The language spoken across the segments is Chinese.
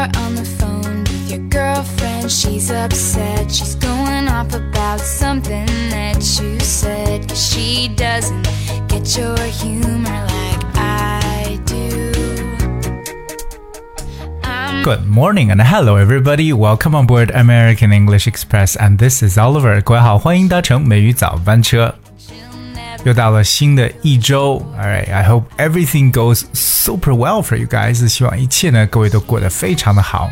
you're on the phone with your girlfriend, she's upset. She's going off about something that you said. Cause she doesn't get your humor like I do. I'm Good morning and hello everybody. Welcome on board American English Express and this is Oliver. 各位好，欢迎搭乘美语早班车。 又到了新的一周，All right, I hope everything goes super well for you guys. 希望一切呢，各位都过得非常的好。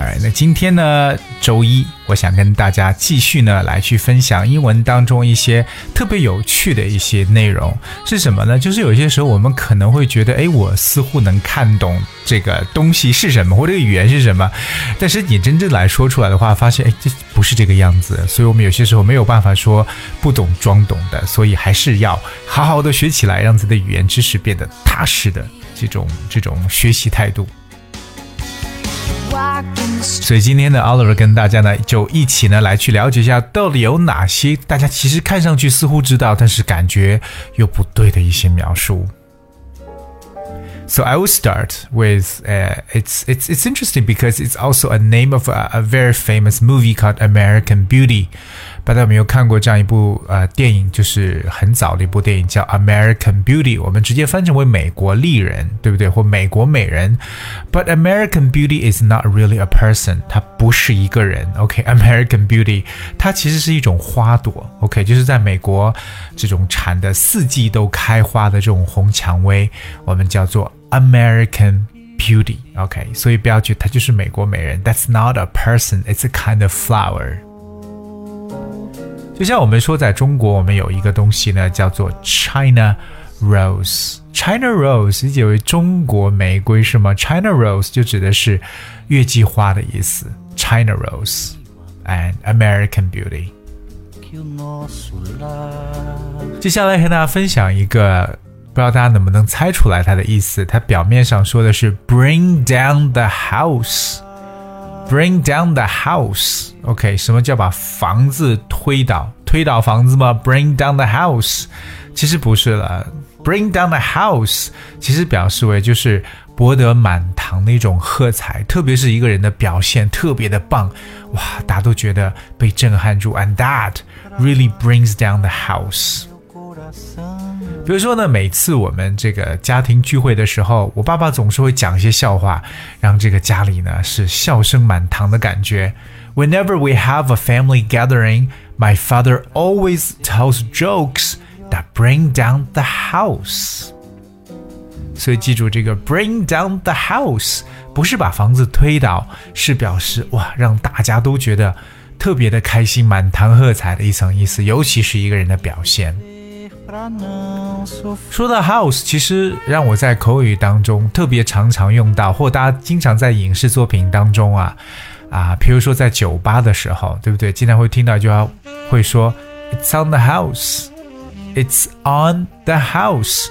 哎那今天呢，周一，我想跟大家继续呢来去分享英文当中一些特别有趣的一些内容是什么呢？就是有些时候我们可能会觉得，哎，我似乎能看懂这个东西是什么，或这个语言是什么，但是你真正来说出来的话，发现，哎，这不是这个样子。所以我们有些时候没有办法说不懂装懂的，所以还是要好好的学起来，让自己的语言知识变得踏实的这种这种学习态度。所以今天呢，Oliver 跟大家呢就一起呢来去了解一下，到底有哪些大家其实看上去似乎知道，但是感觉又不对的一些描述。So I will start with uh, it's it's it's interesting because it's also a name of a, a very famous movie called American Beauty。 大家有没有看过这样一部呃电影？就是很早的一部电影叫《American Beauty》，我们直接翻成为《美国丽人》，对不对？或《美国美人》。But American Beauty is not really a person，它不是一个人。OK，American、Beauty 它其实是一种花朵。OK，就是在美国这种产的四季都开花的这种红蔷薇，我们叫做 American。Beauty, OK，所以不要觉得它就是美国美人。That's not a person, it's a kind of flower. 就像我们说，在中国，我们有一个东西呢，叫做 China Rose。China Rose 理解为中国玫瑰是吗？China Rose 就指的是月季花的意思。China Rose and American Beauty。 que o nosso lar 接下来和大家分享一个，不知道大家能不能猜出来它的意思。它表面上说的是 “bring down the house”。Bring down the house. OK，什么叫把房子推倒？ 推倒房子吗？Bring down the house，其实不是了。Bring down the house，其实表示为就是博得满堂的一种喝彩，特别是一个人的表现特别的棒，哇，大家都觉得被震撼住，and that really brings down the house。比如说呢，每次我们这个家庭聚会的时候，我爸爸总是会讲一些笑话，让这个家里呢是笑声满堂的感觉。Whenever we have a family gathering, my father always tells jokes that bring down the house. 所以记住这个 bring down the house 不是把房子推倒，是表示哇，让大家都觉得特别的开心、满堂喝彩的一层意思，尤其是一个人的表现。说到 house，其实让我在口语当中特别常常用到，或大家经常在影视作品当中啊啊，比如说在酒吧的时候，对不对？经常会听到一句话，会说 "It's on the house"，"It's on the house"，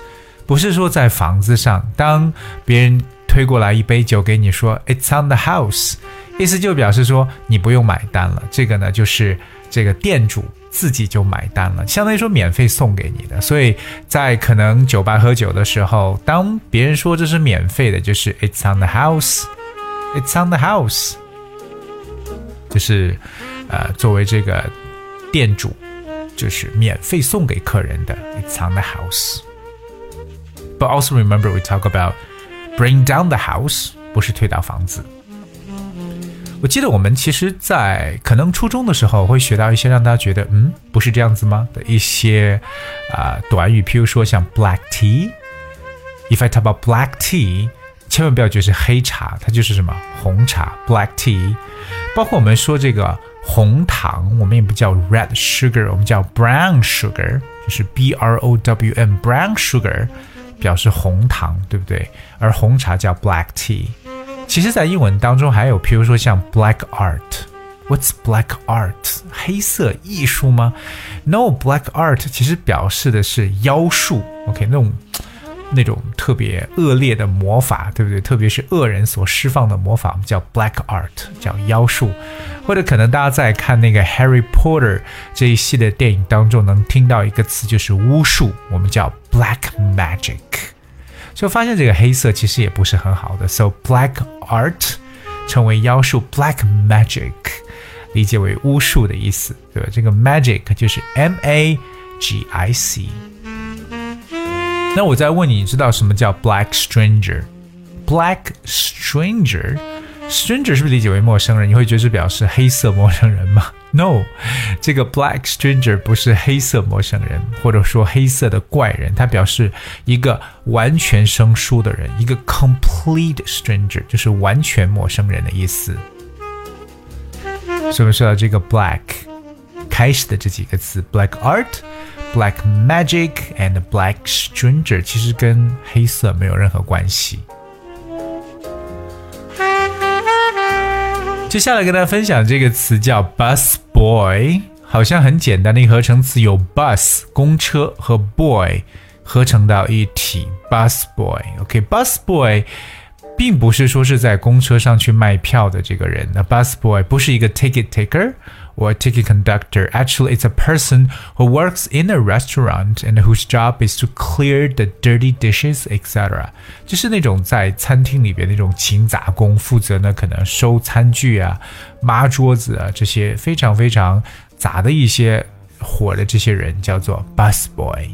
不是说在房子上。当别人推过来一杯酒给你说 "It's on the house"，意思就表示说你不用买单了。这个呢，就是这个店主自己就买单了，相当于说免费送给你的。所以在可能酒吧喝酒的时候，当别人说这是免费的，就是 "It's on the house"，"It's on the house"，就是呃作为这个店主，就是免费送给客人的 "It's on the house"。But also remember we talk about bring down the house，不是推倒房子。我记得我们其实，在可能初中的时候会学到一些让大家觉得嗯不是这样子吗的一些啊、短语，譬如说像 black tea。If I talk about black tea，千万不要觉得是黑茶，它就是什么红茶 black tea。包括我们说这个红糖，我们也不叫 red sugar，我们叫 brown sugar，就是 B R O W N brown sugar，表示红糖，对不对？而红茶叫 black tea。其实，在英文当中还有，譬如说像 black art。What's black art？黑色艺术吗？No，black art 其实表示的是妖术。OK，那种那种特别恶劣的魔法，对不对？特别是恶人所释放的魔法，我们叫 black art，叫妖术。或者可能大家在看那个 Harry Potter 这一系列电影当中，能听到一个词就是巫术，我们叫 black magic。就发现这个黑色其实也不是很好的。So black art 称为妖术，black magic 理解为巫术的意思，对吧？这个 magic 就是 M A G I C。那我再问你，你知道什么叫 black stranger？black stranger。Stranger 是不是理解为陌生人？你会觉得是表示黑色陌生人吗？No，这个 black stranger 不是黑色陌生人，或者说黑色的怪人，它表示一个完全生疏的人，一个 complete stranger 就是完全陌生人的意思。所以我们说到这个 black 开始的这几个词，black art。Black magic and black stranger 其实跟黑色没有任何关系。接下来跟大家分享这个词叫 bus boy，好像很简单的一个合成词，有 bus 公车和 boy 合成到一体，bus boy。OK，bus boy 并不是说是在公车上去卖票的这个人，那 bus boy 不是一个 ticket taker。or a ticket conductor. Actually, it's a person who works in a restaurant and whose job is to clear the dirty dishes, etc. 就是那种在餐厅里边那种勤杂工，负责呢可能收餐具啊、抹桌子啊这些非常非常杂的一些活的这些人叫做 bus boy。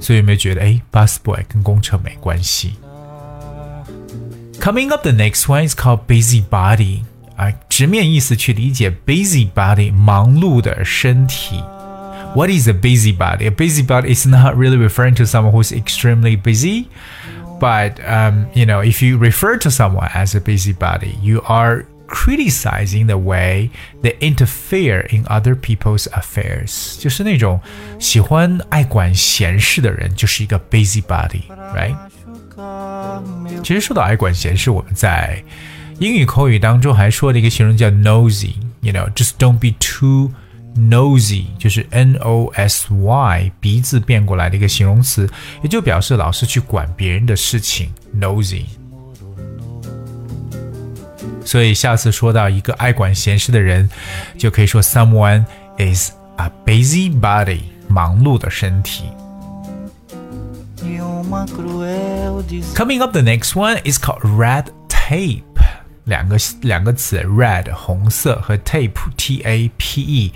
所以有没有觉得，哎，bus boy 跟公车没关系？Coming up, the next one is called busybody. 啊，直面意思去理解 busybody 忙碌的身体。What is a busybody? A busybody is not really referring to someone who's extremely busy, but um, you know, if you refer to someone as a busybody, you are criticizing the way they interfere in other people's affairs，就是那种喜欢爱管闲事的人，就是一个 busybody，right？其实说到爱管闲事，我们在 英语口语当中还说了一个形容叫 nosy，you know，just don't be too nosy，就是 n o s y 鼻子变过来的一个形容词，也就表示老是去管别人的事情 nosy。所以下次说到一个爱管闲事的人，就可以说 someone is a busybody，忙碌的身体。Coming up, the next one is called red tape. 两个两个词，red 红色和 tape t a p e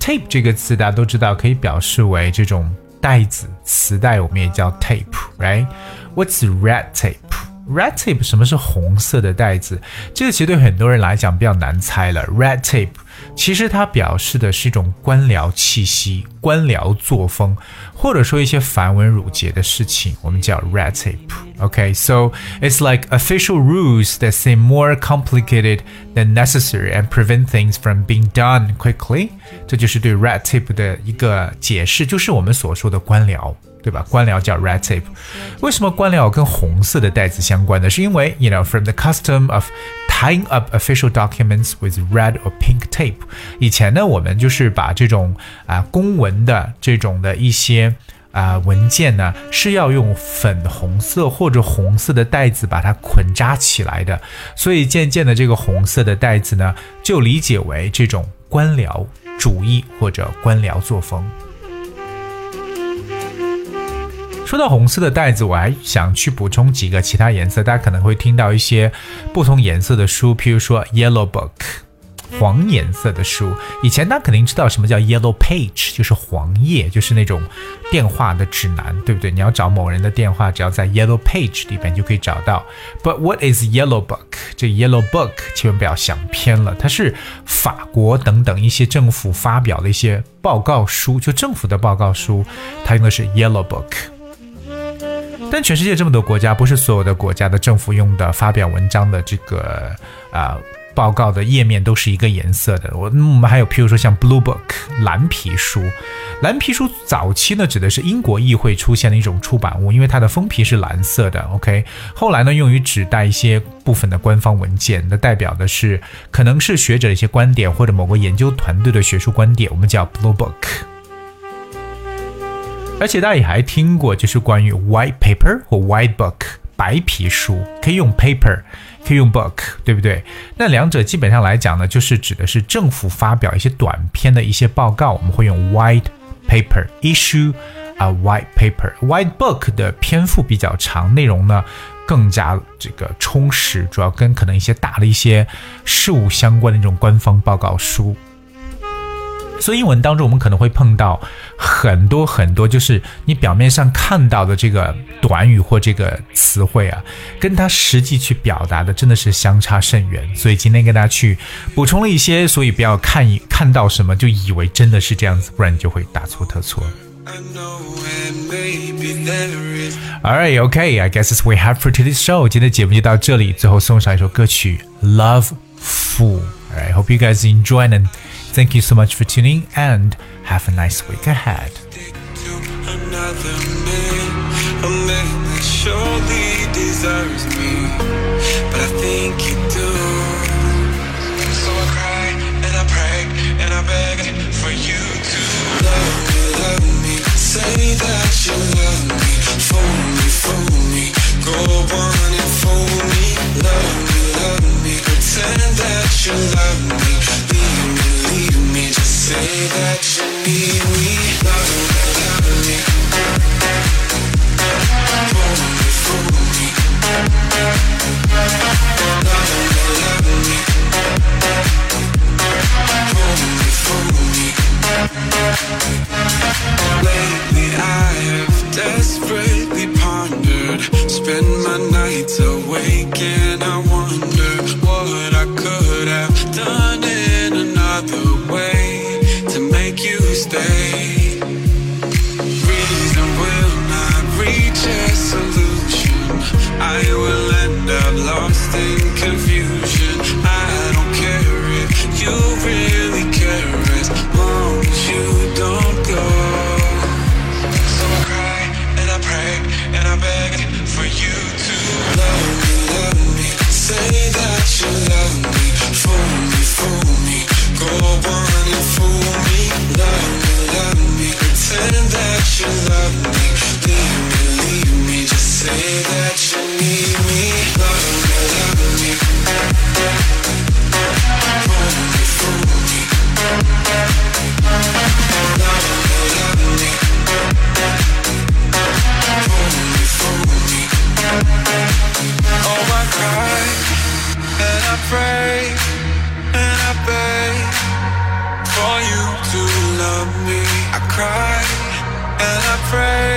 tape 这个词大家都知道，可以表示为这种袋子、磁带，我们也叫 tape，right？What's red tape？Red tape 什么是红色的袋子？这个其实对很多人来讲比较难猜了。Red tape 其实它表示的是一种官僚气息、官僚作风，或者说一些繁文缛节的事情，我们叫 red tape。Okay, so it's like official rules that seem more complicated than necessary and prevent things from being done quickly。这就是对 red tape 的一个解释，就是我们所说的官僚。对吧？官僚叫 red tape。为什么官僚跟红色的带子相关呢？是因为 you know from the custom of tying up official documents with red or pink tape。以前呢，我们就是把这种啊公文的这种的一些啊文件呢，是要用粉红色或者红色的带子把它捆扎起来的。所以渐渐的，这个红色的带子呢，就理解为这种官僚主义或者官僚作风。说到红色的袋子，我还想去补充几个其他颜色。大家可能会听到一些不同颜色的书，譬如说 yellow book，黄颜色的书。以前大家肯定知道什么叫 yellow page，就是黄页，就是那种电话的指南，对不对？你要找某人的电话，只要在 yellow page 里边就可以找到。But what is yellow book？这 yellow book 千万不要想偏了，它是法国等等一些政府发表的一些报告书，就政府的报告书，它用的是 yellow book。但全世界这么多国家，不是所有的国家的政府用的发表文章的这个啊报告的页面都是一个颜色的。我我们还有，譬如说像 Blue Book 蓝皮书，蓝皮书早期呢指的是英国议会出现的一种出版物，因为它的封皮是蓝色的。OK，后来呢用于指代一些部分的官方文件，那代表的是可能是学者的一些观点或者某个研究团队的学术观点，我们叫 Blue Book。而且大家也还听过，就是关于 white paper 或 white book 白皮书，可以用 paper，可以用 book，对不对？那两者基本上来讲呢，就是指的是政府发表一些短篇的一些报告，我们会用 white paper issue a white paper。White book 的篇幅比较长，内容呢更加这个充实，主要跟可能一些大的一些事务相关的那种官方报告书。所以英文当中，我们可能会碰到很多很多，就是你表面上看到的这个短语或这个词汇啊，跟它实际去表达的真的是相差甚远。所以今天跟大家去补充了一些，所以不要看一看到什么就以为真的是这样子，不然你就会大错特错。And maybe there is Alright, okay, I guess we have for today's show. 今天节目就到这里，最后送上一首歌曲《Love Fool》。Alright, hope you guys enjoy and thank you so much for tuning and have a nice week ahead. surely deserves me, but I think Reason will not reach a solution. I will end up lost in confusion and